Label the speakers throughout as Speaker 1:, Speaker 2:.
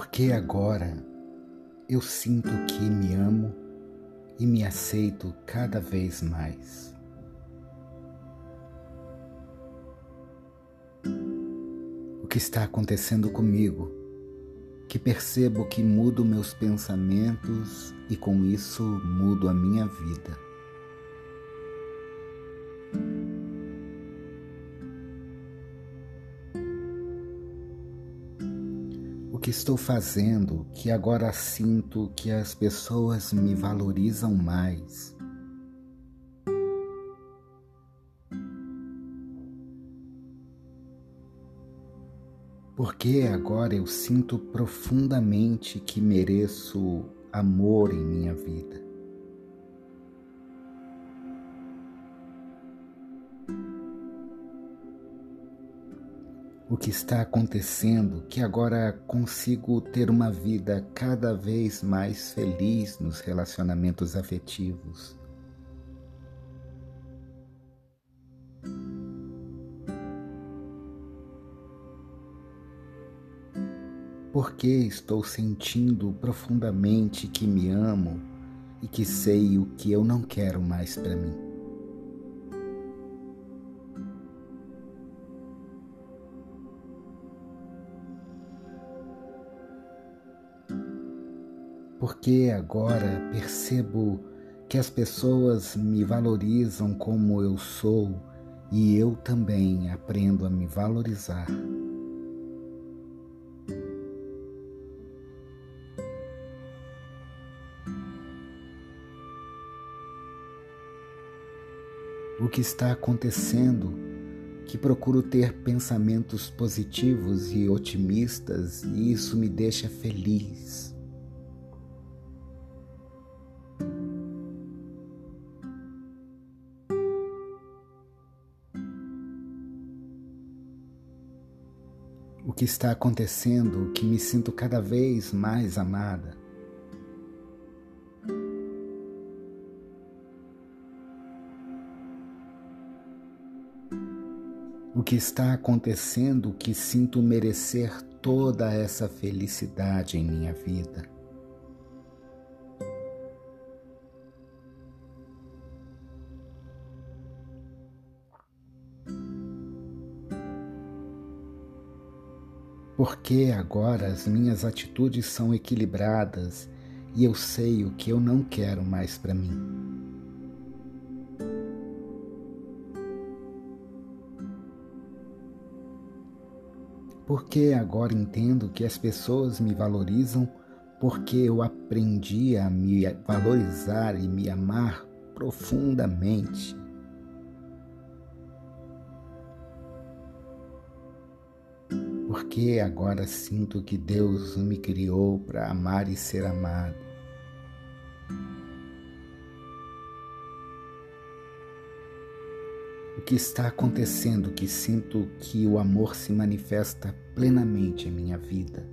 Speaker 1: Porque agora eu sinto que me amo e me aceito cada vez mais. O que está acontecendo comigo? Que percebo que mudo meus pensamentos e com isso mudo a minha vida. Que estou fazendo que agora sinto que as pessoas me valorizam mais. Porque agora eu sinto profundamente que mereço amor em minha vida. Que está acontecendo que agora consigo ter uma vida cada vez mais feliz nos relacionamentos afetivos. Porque estou sentindo profundamente que me amo e que sei o que eu não quero mais para mim. Porque agora percebo que as pessoas me valorizam como eu sou e eu também aprendo a me valorizar. O que está acontecendo? Que procuro ter pensamentos positivos e otimistas e isso me deixa feliz. Que está acontecendo que me sinto cada vez mais amada. O que está acontecendo que sinto merecer toda essa felicidade em minha vida. Porque agora as minhas atitudes são equilibradas e eu sei o que eu não quero mais para mim. Porque agora entendo que as pessoas me valorizam porque eu aprendi a me valorizar e me amar profundamente. Porque agora sinto que Deus me criou para amar e ser amado. O que está acontecendo que sinto que o amor se manifesta plenamente em minha vida?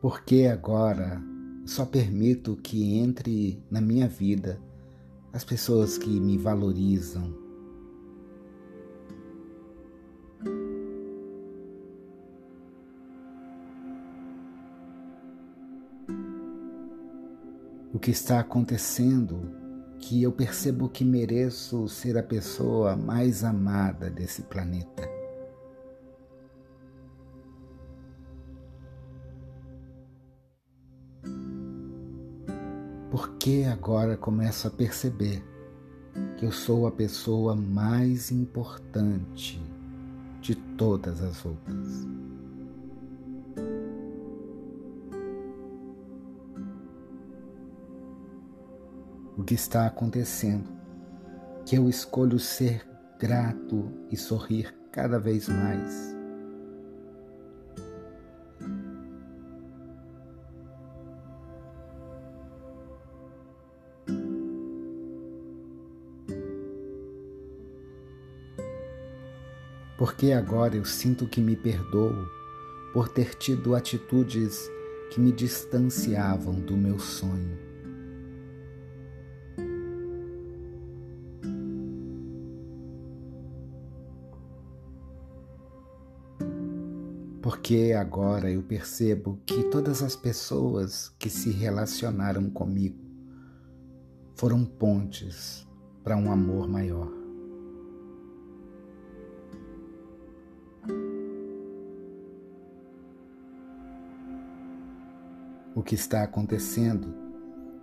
Speaker 1: Porque agora só permito que entre na minha vida as pessoas que me valorizam. O que está acontecendo que eu percebo que mereço ser a pessoa mais amada desse planeta. Porque agora começo a perceber que eu sou a pessoa mais importante de todas as outras. O que está acontecendo? Que eu escolho ser grato e sorrir cada vez mais porque agora eu sinto que me perdoo por ter tido atitudes que me distanciavam do meu sonho. Porque agora eu percebo que todas as pessoas que se relacionaram comigo foram pontes para um amor maior. Que está acontecendo?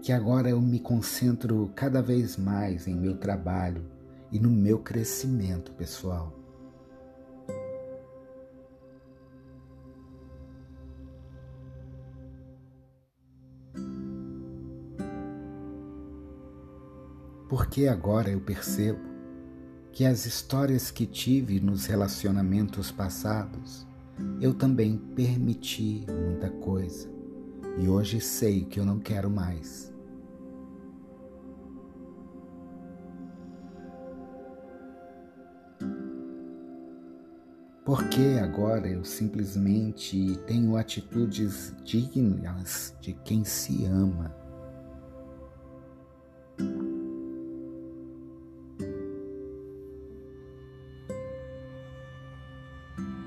Speaker 1: Que agora eu me concentro cada vez mais em meu trabalho e no meu crescimento pessoal. Porque agora eu percebo que as histórias que tive nos relacionamentos passados, eu também permiti muita coisa e hoje sei que eu não quero mais. Porque agora eu simplesmente tenho atitudes dignas de quem se ama.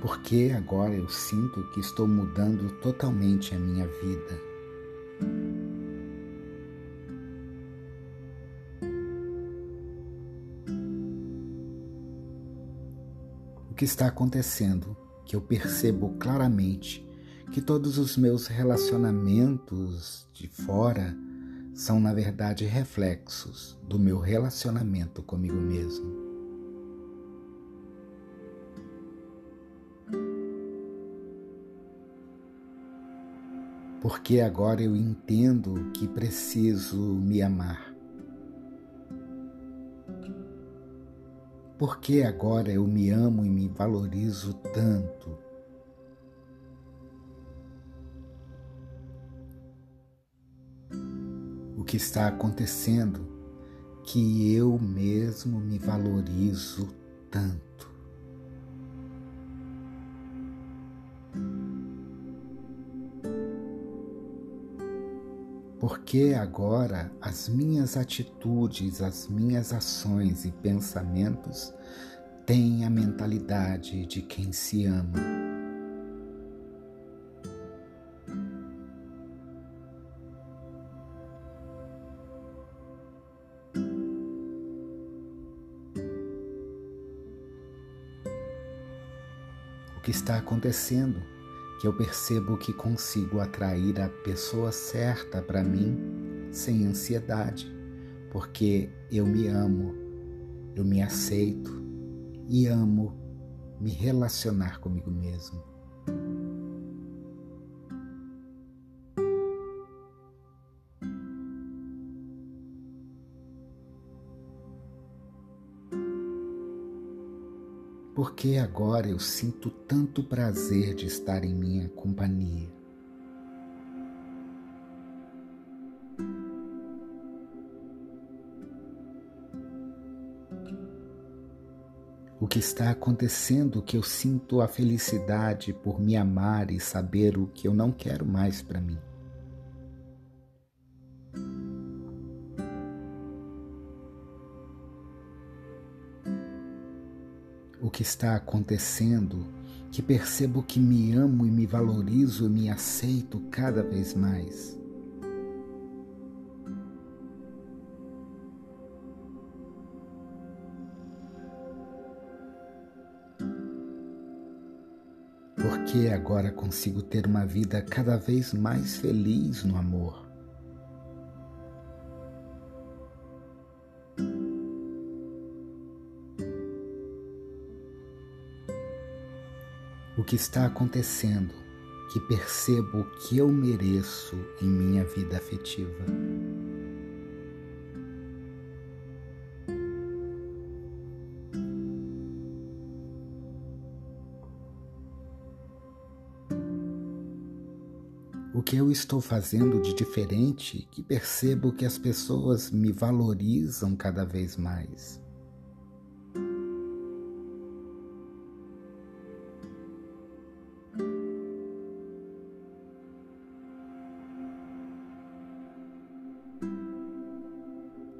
Speaker 1: Porque agora eu sinto que estou mudando totalmente a minha vida. O que está acontecendo? Que eu percebo claramente que todos os meus relacionamentos de fora são, na verdade, reflexos do meu relacionamento comigo mesmo. Porque agora eu entendo que preciso me amar. Por que agora eu me amo e me valorizo tanto? O que está acontecendo? Que eu mesmo me valorizo tanto. Porque agora as minhas atitudes, as minhas ações e pensamentos têm a mentalidade de quem se ama. O que está acontecendo? Que eu percebo que consigo atrair a pessoa certa para mim sem ansiedade, porque eu me amo, eu me aceito e amo me relacionar comigo mesmo. Agora eu sinto tanto prazer de estar em minha companhia. O que está acontecendo que eu sinto a felicidade por me amar e saber o que eu não quero mais para mim. Que está acontecendo, que percebo que me amo e me valorizo e me aceito cada vez mais. Porque agora consigo ter uma vida cada vez mais feliz no amor. Que está acontecendo, que percebo o que eu mereço em minha vida afetiva. O que eu estou fazendo de diferente que percebo que as pessoas me valorizam cada vez mais.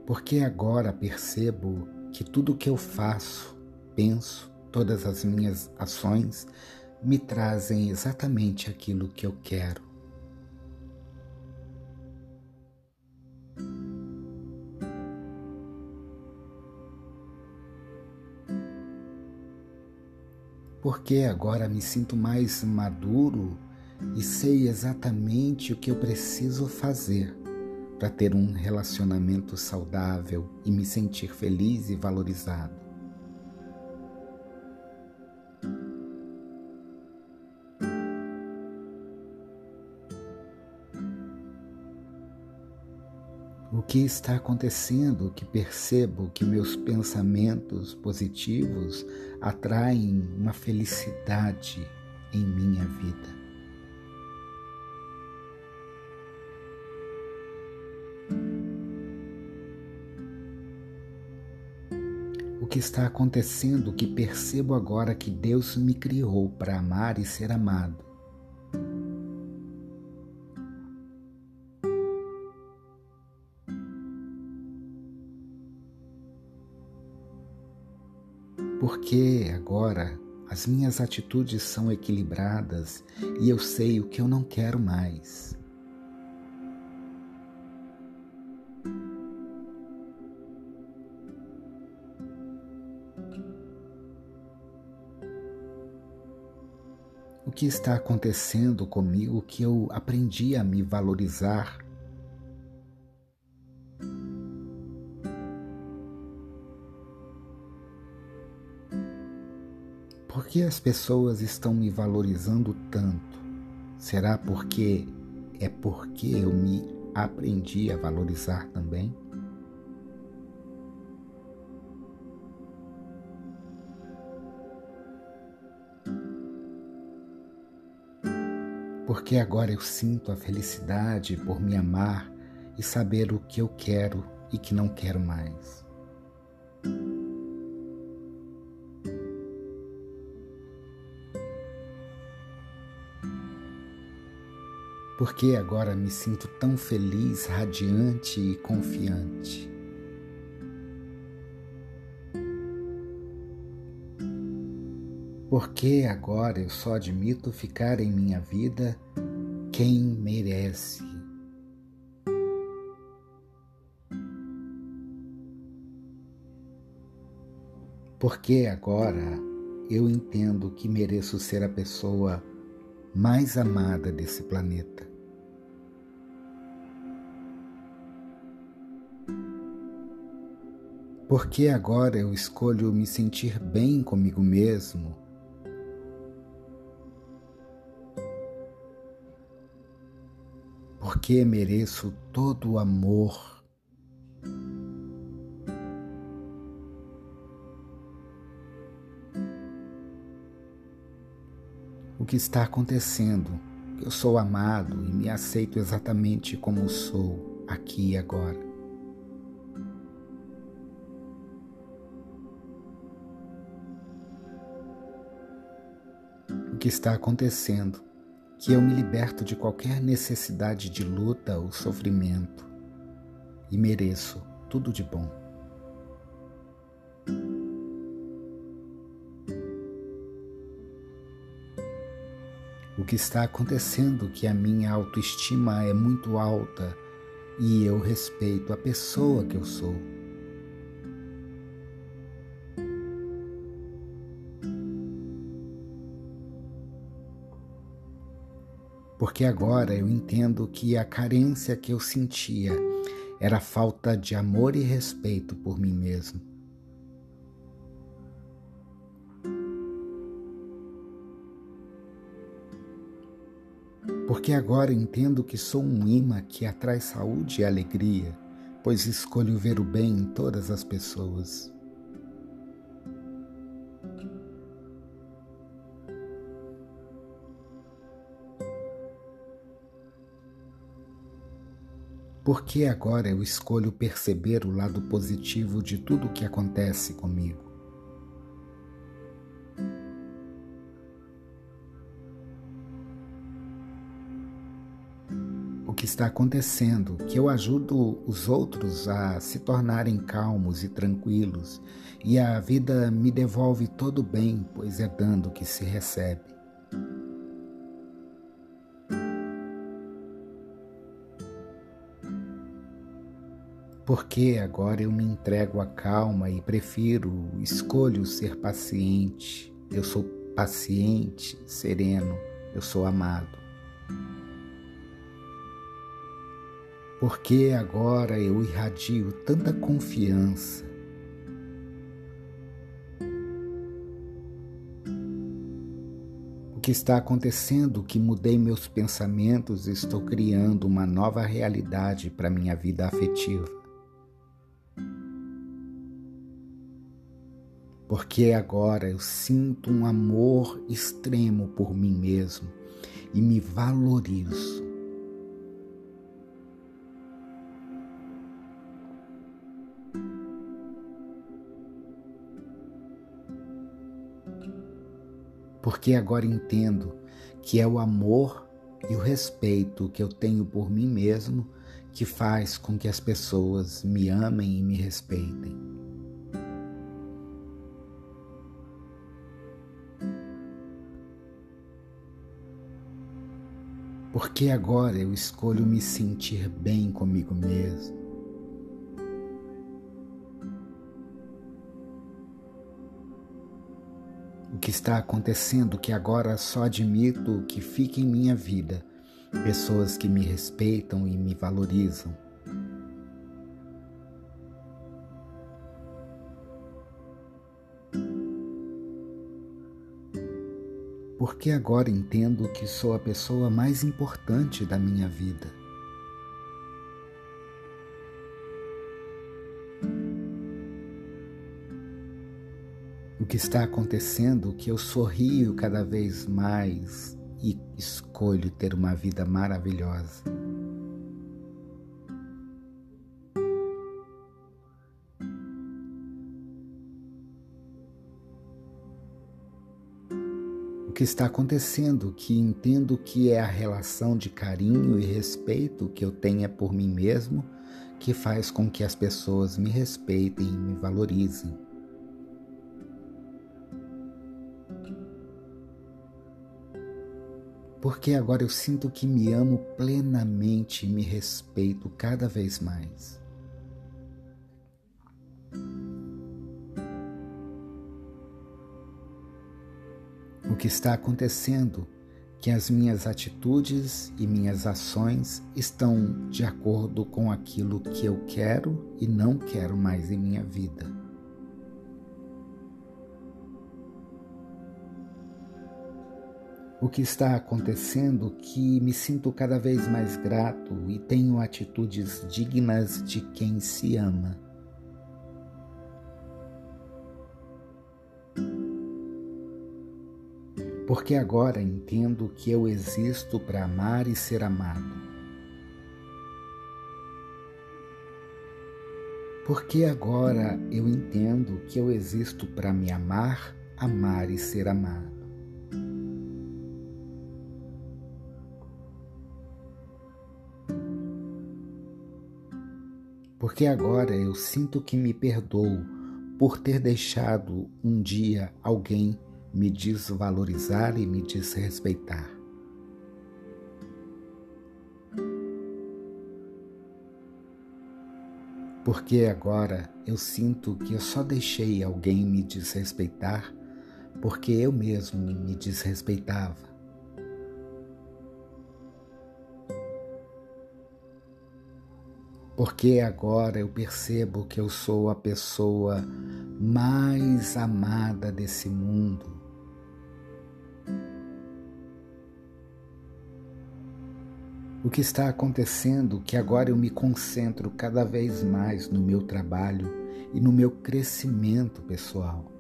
Speaker 1: Porque agora percebo que tudo o que eu faço, penso, todas as minhas ações me trazem exatamente aquilo que eu quero. Porque agora me sinto mais maduro e sei exatamente o que eu preciso fazer para ter um relacionamento saudável e me sentir feliz e valorizado. O que está acontecendo que percebo que meus pensamentos positivos atraem uma felicidade em minha vida? Que está acontecendo que percebo agora que Deus me criou para amar e ser amado? Porque agora as minhas atitudes são equilibradas e eu sei o que eu não quero mais. Que está acontecendo comigo que eu aprendi a me valorizar Por que as pessoas estão me valorizando tanto? Será porque é porque eu me aprendi a valorizar também? Porque agora eu sinto a felicidade por me amar e saber o que eu quero e que não quero mais. porque agora me sinto tão feliz, radiante e confiante. Porque agora eu só admito ficar em minha vida quem merece. Porque agora eu entendo que mereço ser a pessoa mais amada desse planeta. Porque agora eu escolho me sentir bem comigo mesmo. Porque mereço todo o amor o que está acontecendo. Eu sou amado e me aceito exatamente como sou, aqui e agora. O que está acontecendo? Que eu me liberto de qualquer necessidade de luta ou sofrimento e mereço tudo de bom. o que está acontecendo que a minha autoestima é muito alta e eu respeito a pessoa que eu sou. Porque agora eu entendo que a carência que eu sentia era falta de amor e respeito por mim mesmo. porque agora entendo que sou um imã que atrai saúde e alegria, pois escolho ver o bem em todas as pessoas. Porque agora eu escolho perceber o lado positivo de tudo o que acontece comigo. que está acontecendo, que eu ajudo os outros a se tornarem calmos e tranquilos, e a vida me devolve todo o bem, pois é dando que se recebe. Porque agora eu me entrego à calma e prefiro, escolho ser paciente. Eu sou paciente, sereno, eu sou amado. Porque agora eu irradio tanta confiança. O que está acontecendo? Que mudei meus pensamentos estou criando uma nova realidade para minha vida afetiva. Porque agora eu sinto um amor extremo por mim mesmo e me valorizo. porque agora entendo que é o amor e o respeito que eu tenho por mim mesmo que faz com que as pessoas me amem e me respeitem. Porque agora eu escolho me sentir bem comigo mesmo. o que está acontecendo que agora só admito que fique em minha vida pessoas que me respeitam e me valorizam. Porque agora entendo que sou a pessoa mais importante da minha vida. o que está acontecendo que eu sorrio cada vez mais e escolho ter uma vida maravilhosa. Que está acontecendo que entendo que é a relação de carinho e respeito que eu tenha por mim mesmo que faz com que as pessoas me respeitem e me valorizem. porque agora eu sinto que me amo plenamente e me respeito cada vez mais. O que está acontecendo que as minhas atitudes e minhas ações estão de acordo com aquilo que eu quero e não quero mais em minha vida. o que está acontecendo que me sinto cada vez mais grato e tenho atitudes dignas de quem se ama. Porque agora entendo que eu existo para amar e ser amado. Porque agora eu entendo que eu existo para me amar, amar e ser amado. porque agora eu sinto que me perdoo por ter deixado um dia alguém me desvalorizar e me desrespeitar. Porque agora eu sinto que eu só deixei alguém me desrespeitar porque eu mesmo me desrespeitava. porque agora eu percebo que eu sou a pessoa mais amada desse mundo. O que está acontecendo é que agora eu me concentro cada vez mais no meu trabalho e no meu crescimento pessoal.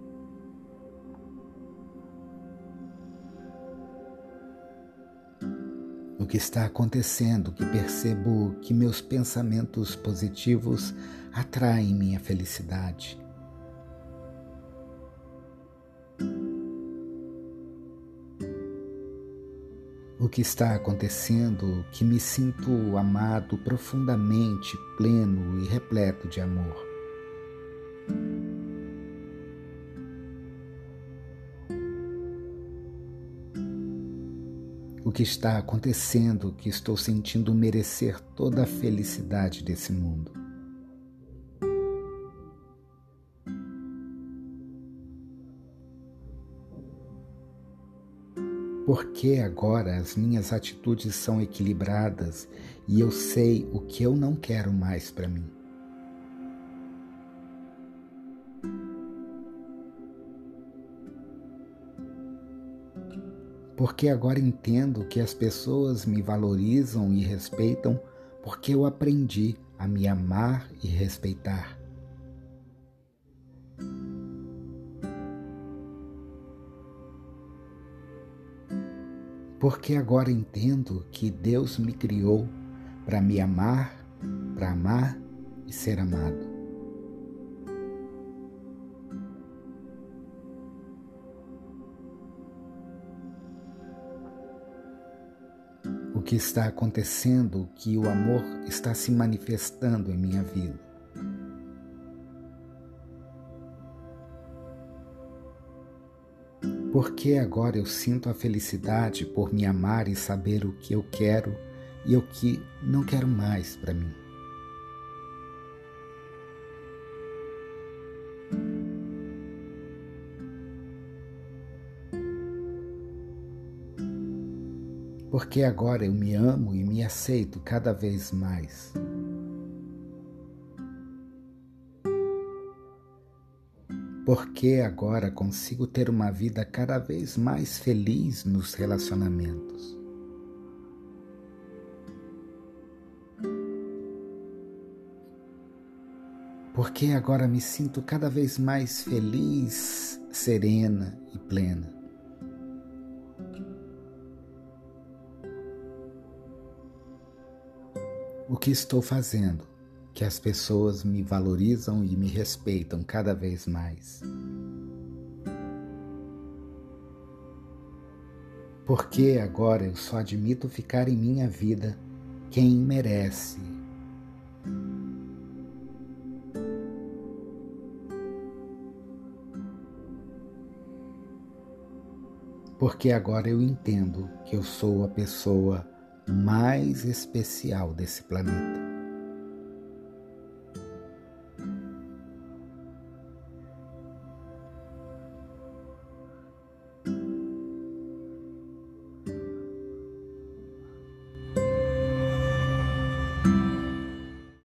Speaker 1: o que está acontecendo, que percebo que meus pensamentos positivos atraem minha felicidade. O que está acontecendo, que me sinto amado profundamente, pleno e repleto de amor. o que está acontecendo, que estou sentindo merecer toda a felicidade desse mundo. Porque agora as minhas atitudes são equilibradas e eu sei o que eu não quero mais para mim. Porque agora entendo que as pessoas me valorizam e respeitam porque eu aprendi a me amar e respeitar. Porque agora entendo que Deus me criou para me amar, para amar e ser amado. O que está acontecendo, que o amor está se manifestando em minha vida. Porque agora eu sinto a felicidade por me amar e saber o que eu quero e o que não quero mais para mim. Porque agora eu me amo e me aceito cada vez mais. Porque agora consigo ter uma vida cada vez mais feliz nos relacionamentos. Porque agora me sinto cada vez mais feliz, serena e plena. O que estou fazendo? Que as pessoas me valorizam e me respeitam cada vez mais. Porque agora eu só admito ficar em minha vida quem merece. Porque agora eu entendo que eu sou a pessoa mais especial desse planeta.